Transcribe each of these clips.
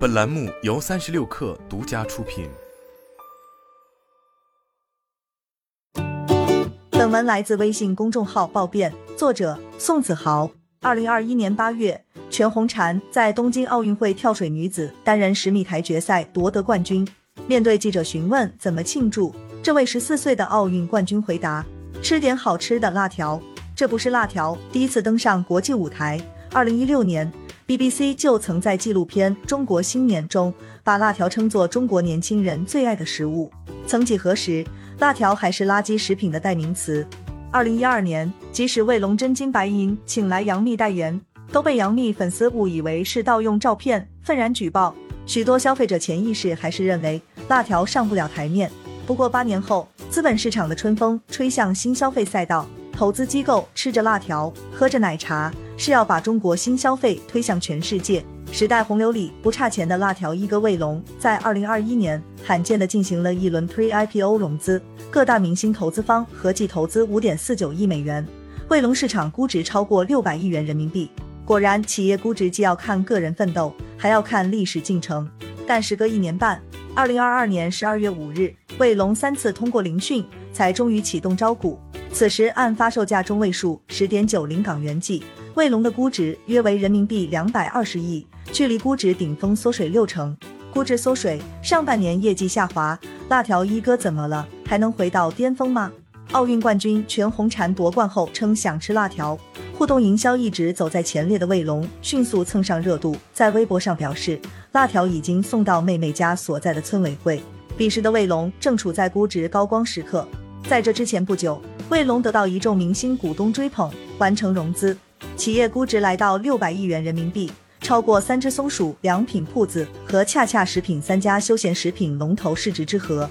本栏目由三十六氪独家出品。本文来自微信公众号“暴变”，作者宋子豪。二零二一年八月，全红婵在东京奥运会跳水女子单人十米台决赛夺得冠军。面对记者询问怎么庆祝，这位十四岁的奥运冠军回答：“吃点好吃的辣条。”这不是辣条，第一次登上国际舞台。二零一六年，BBC 就曾在纪录片《中国新年》中把辣条称作中国年轻人最爱的食物。曾几何时，辣条还是垃圾食品的代名词。二零一二年，即使卫龙真金白银请来杨幂代言，都被杨幂粉丝误以为是盗用照片，愤然举报。许多消费者潜意识还是认为辣条上不了台面。不过八年后，资本市场的春风吹向新消费赛道。投资机构吃着辣条，喝着奶茶，是要把中国新消费推向全世界。时代洪流里不差钱的辣条一哥卫龙，在二零二一年罕见的进行了一轮 Pre-IPO 融资，各大明星投资方合计投资五点四九亿美元，卫龙市场估值超过六百亿元人民币。果然，企业估值既要看个人奋斗，还要看历史进程。但时隔一年半，二零二二年十二月五日，卫龙三次通过聆讯，才终于启动招股。此时按发售价中位数十点九零港元计，卫龙的估值约为人民币两百二十亿，距离估值顶峰缩水六成。估值缩水，上半年业绩下滑，辣条一哥怎么了？还能回到巅峰吗？奥运冠军全红婵夺冠后称想吃辣条，互动营销一直走在前列的卫龙迅速蹭上热度，在微博上表示辣条已经送到妹妹家所在的村委会。彼时的卫龙正处在估值高光时刻，在这之前不久。卫龙得到一众明星股东追捧，完成融资，企业估值来到六百亿元人民币，超过三只松鼠良品铺子和恰恰食品三家休闲食品龙头市值之和。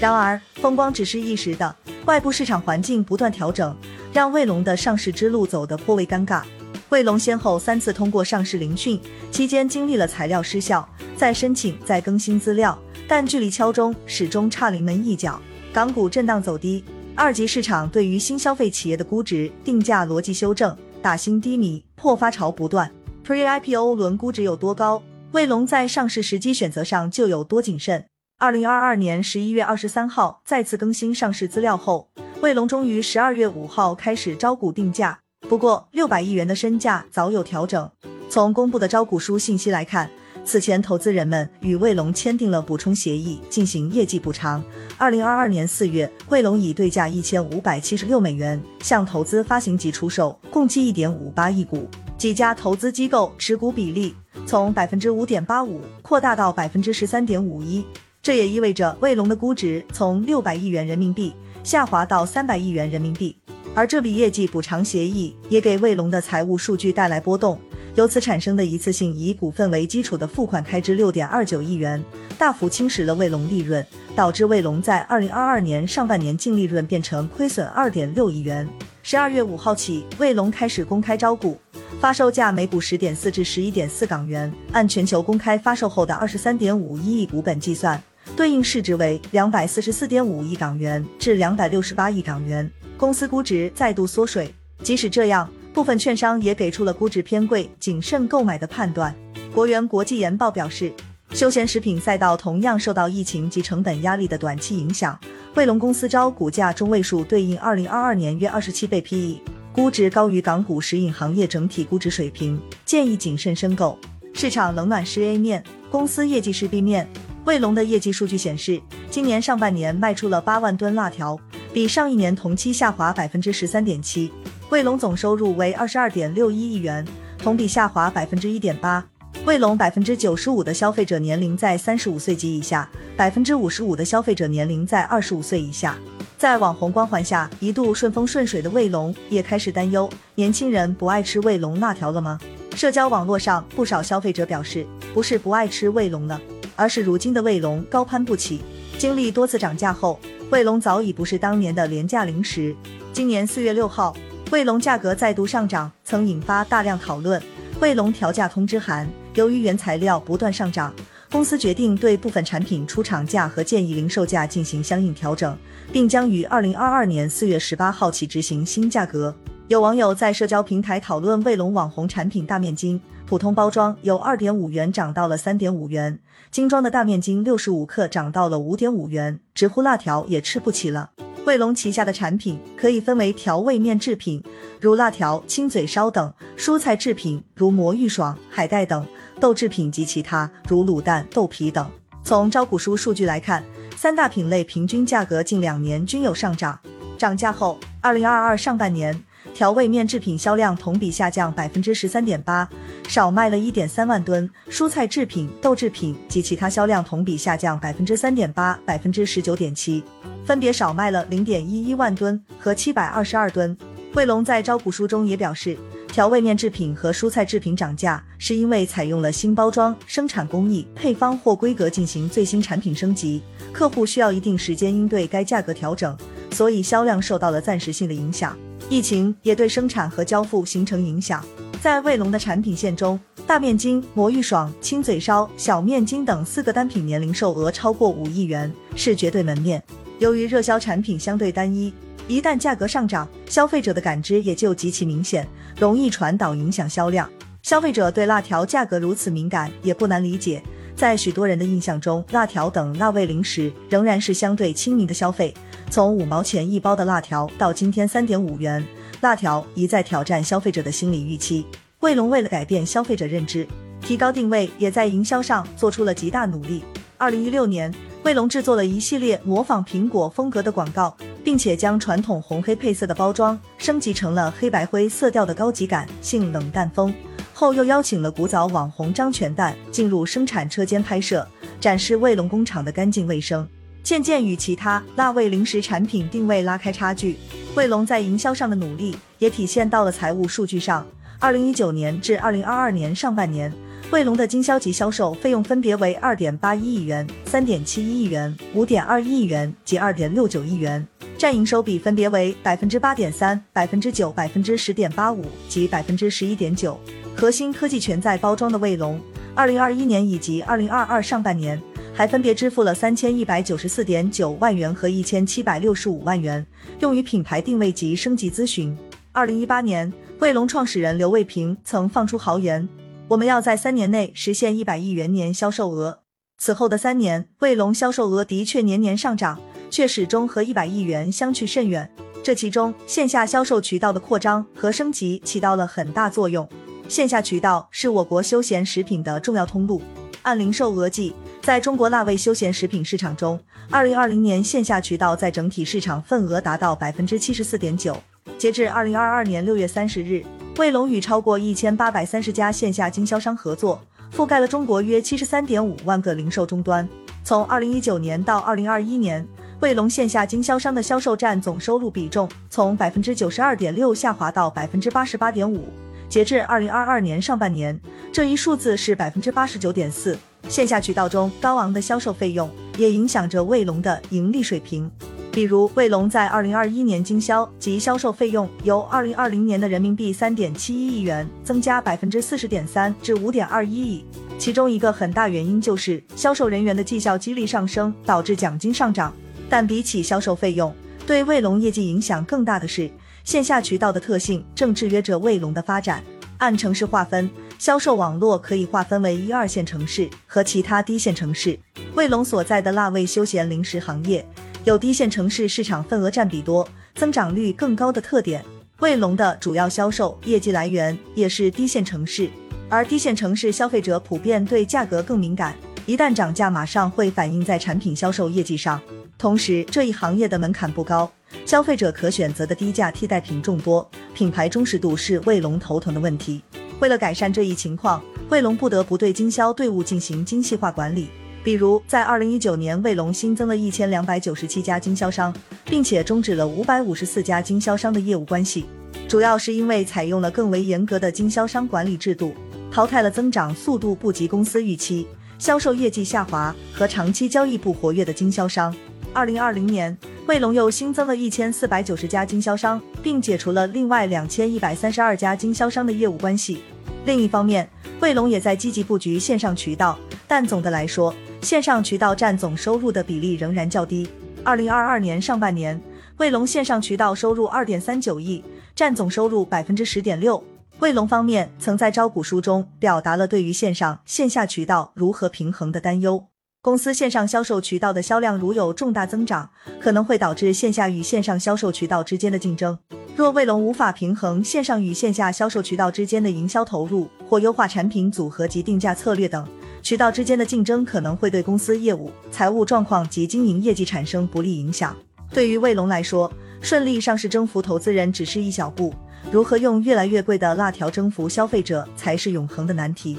然而，风光只是一时的，外部市场环境不断调整，让卫龙的上市之路走得颇为尴尬。卫龙先后三次通过上市聆讯，期间经历了材料失效、再申请、再更新资料，但距离敲钟始终差临门一脚，港股震荡走低。二级市场对于新消费企业的估值定价逻辑修正，打新低迷，破发潮不断。Pre-IPO 轮估值有多高？卫龙在上市时机选择上就有多谨慎？二零二二年十一月二十三号再次更新上市资料后，卫龙终于十二月五号开始招股定价。不过六百亿元的身价早有调整。从公布的招股书信息来看。此前，投资人们与卫龙签订了补充协议，进行业绩补偿。二零二二年四月，卫龙以对价一千五百七十六美元向投资发行及出售共计一点五八亿股，几家投资机构持股比例从百分之五点八五扩大到百分之十三点五一。这也意味着卫龙的估值从六百亿元人民币下滑到三百亿元人民币。而这笔业绩补偿协议也给卫龙的财务数据带来波动。由此产生的一次性以股份为基础的付款开支六点二九亿元，大幅侵蚀了卫龙利润，导致卫龙在二零二二年上半年净利润变成亏损二点六亿元。十二月五号起，卫龙开始公开招股，发售价每股十点四至十一点四港元，按全球公开发售后的二十三点五一亿股本计算，对应市值为两百四十四点五亿港元至两百六十八亿港元，公司估值再度缩水。即使这样。部分券商也给出了估值偏贵、谨慎购买的判断。国元国际研报表示，休闲食品赛道同样受到疫情及成本压力的短期影响。卫龙公司招股价中位数对应二零二二年约二十七倍 PE，估值高于港股食饮行业整体估值水平，建议谨慎申购。市场冷暖是 A 面，公司业绩是 B 面。卫龙的业绩数据显示，今年上半年卖出了八万吨辣条，比上一年同期下滑百分之十三点七。卫龙总收入为二十二点六一亿元，同比下滑百分之一点八。卫龙百分之九十五的消费者年龄在三十五岁及以下，百分之五十五的消费者年龄在二十五岁以下。在网红光环下，一度顺风顺水的卫龙也开始担忧：年轻人不爱吃卫龙辣条了吗？社交网络上不少消费者表示，不是不爱吃卫龙了，而是如今的卫龙高攀不起。经历多次涨价后，卫龙早已不是当年的廉价零食。今年四月六号。卫龙价格再度上涨，曾引发大量讨论。卫龙调价通知函，由于原材料不断上涨，公司决定对部分产品出厂价和建议零售价进行相应调整，并将于二零二二年四月十八号起执行新价格。有网友在社交平台讨论卫龙网红产品大面筋，普通包装由二点五元涨到了三点五元，精装的大面筋六十五克涨到了五点五元，直呼辣条也吃不起了。卫龙旗下的产品可以分为调味面制品，如辣条、亲嘴烧等；蔬菜制品如魔芋爽、海带等；豆制品及其他如卤蛋、豆皮等。从招股书数据来看，三大品类平均价格近两年均有上涨。涨价后，二零二二上半年。调味面制品销量同比下降百分之十三点八，少卖了一点三万吨；蔬菜制品、豆制品及其他销量同比下降百分之三点八、百分之十九点七，分别少卖了零点一一万吨和七百二十二吨。卫龙在招股书中也表示，调味面制品和蔬菜制品涨价是因为采用了新包装、生产工艺、配方或规格进行最新产品升级，客户需要一定时间应对该价格调整，所以销量受到了暂时性的影响。疫情也对生产和交付形成影响。在卫龙的产品线中，大面筋、魔芋爽、亲嘴烧、小面筋等四个单品年零售额超过五亿元，是绝对门面。由于热销产品相对单一，一旦价格上涨，消费者的感知也就极其明显，容易传导影响销量。消费者对辣条价格如此敏感，也不难理解。在许多人的印象中，辣条等辣味零食仍然是相对亲民的消费。从五毛钱一包的辣条到今天三点五元，辣条一再挑战消费者的心理预期。卫龙为了改变消费者认知，提高定位，也在营销上做出了极大努力。二零一六年，卫龙制作了一系列模仿苹果风格的广告，并且将传统红黑配色的包装升级成了黑白灰色调的高级感性冷淡风。后又邀请了古早网红张全蛋进入生产车间拍摄，展示卫龙工厂的干净卫生。渐渐与其他辣味零食产品定位拉开差距，卫龙在营销上的努力也体现到了财务数据上。二零一九年至二零二二年上半年，卫龙的经销及销售费用分别为二点八一亿元、三点七一亿元、五点二一亿元及二点六九亿元，占营收比分别为百分之八点三、百分之九、百分之十点八五及百分之十一点九。核心科技全在包装的卫龙，二零二一年以及二零二二上半年。还分别支付了三千一百九十四点九万元和一千七百六十五万元，用于品牌定位及升级咨询。二零一八年，卫龙创始人刘卫平曾放出豪言：“我们要在三年内实现一百亿元年销售额。”此后的三年，卫龙销售额的确年年上涨，却始终和一百亿元相去甚远。这其中，线下销售渠道的扩张和升级起到了很大作用。线下渠道是我国休闲食品的重要通路，按零售额计。在中国辣味休闲食品市场中，二零二零年线下渠道在整体市场份额达到百分之七十四点九。截至二零二二年六月三十日，卫龙与超过一千八百三十家线下经销商合作，覆盖了中国约七十三点五万个零售终端。从二零一九年到二零二一年，卫龙线下经销商的销售占总收入比重从百分之九十二点六下滑到百分之八十八点五。截至二零二二年上半年，这一数字是百分之八十九点四。线下渠道中高昂的销售费用也影响着卫龙的盈利水平。比如，卫龙在二零二一年经销及销售费用由二零二零年的人民币三点七一亿元增加百分之四十点三至五点二一亿。其中一个很大原因就是销售人员的绩效激励上升，导致奖金上涨。但比起销售费用，对卫龙业绩影响更大的是线下渠道的特性正制约着卫龙的发展。按城市划分。销售网络可以划分为一二线城市和其他低线城市。卫龙所在的辣味休闲零食行业有低线城市市场份额占比多、增长率更高的特点。卫龙的主要销售业绩来源也是低线城市，而低线城市消费者普遍对价格更敏感，一旦涨价马上会反映在产品销售业绩上。同时，这一行业的门槛不高，消费者可选择的低价替代品众多，品牌忠实度是卫龙头疼的问题。为了改善这一情况，卫龙不得不对经销队伍进行精细化管理。比如，在二零一九年，卫龙新增了一千两百九十七家经销商，并且终止了五百五十四家经销商的业务关系，主要是因为采用了更为严格的经销商管理制度，淘汰了增长速度不及公司预期、销售业绩下滑和长期交易不活跃的经销商。二零二零年，卫龙又新增了一千四百九十家经销商，并解除了另外两千一百三十二家经销商的业务关系。另一方面，卫龙也在积极布局线上渠道，但总的来说，线上渠道占总收入的比例仍然较低。二零二二年上半年，卫龙线上渠道收入二点三九亿，占总收入百分之十点六。卫龙方面曾在招股书中表达了对于线上线下渠道如何平衡的担忧。公司线上销售渠道的销量如有重大增长，可能会导致线下与线上销售渠道之间的竞争。若卫龙无法平衡线上与线下销售渠道之间的营销投入，或优化产品组合及定价策略等，渠道之间的竞争可能会对公司业务、财务状况及经营业绩产生不利影响。对于卫龙来说，顺利上市征服投资人只是一小步，如何用越来越贵的辣条征服消费者才是永恒的难题。